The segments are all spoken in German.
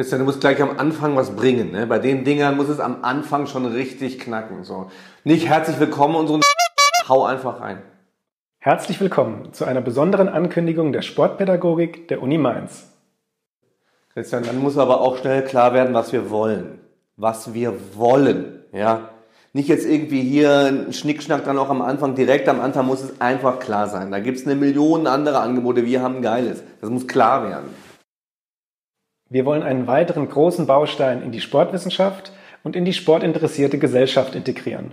Christian, du musst gleich am Anfang was bringen. Ne? Bei den Dingern muss es am Anfang schon richtig knacken. So. Nicht herzlich willkommen unseren Hau einfach rein. Herzlich willkommen zu einer besonderen Ankündigung der Sportpädagogik der Uni Mainz. Christian, dann muss aber auch schnell klar werden, was wir wollen. Was wir wollen. Ja? Nicht jetzt irgendwie hier ein Schnickschnack dann auch am Anfang, direkt am Anfang muss es einfach klar sein. Da gibt es eine Million andere Angebote, wir haben geiles. Das muss klar werden. Wir wollen einen weiteren großen Baustein in die Sportwissenschaft und in die sportinteressierte Gesellschaft integrieren.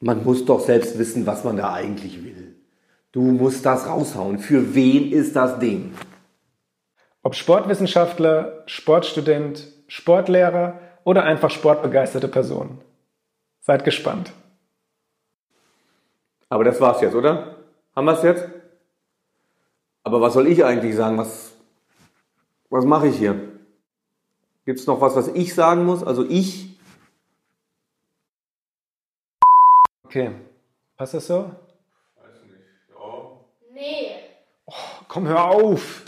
Man muss doch selbst wissen, was man da eigentlich will. Du musst das raushauen. Für wen ist das Ding? Ob Sportwissenschaftler, Sportstudent, Sportlehrer oder einfach sportbegeisterte Person. Seid gespannt. Aber das war's jetzt, oder? Haben wir's jetzt? Aber was soll ich eigentlich sagen? Was, was mache ich hier? Gibt's noch was, was ich sagen muss? Also ich? Okay. Passt das so? Nee. Komm, hör auf!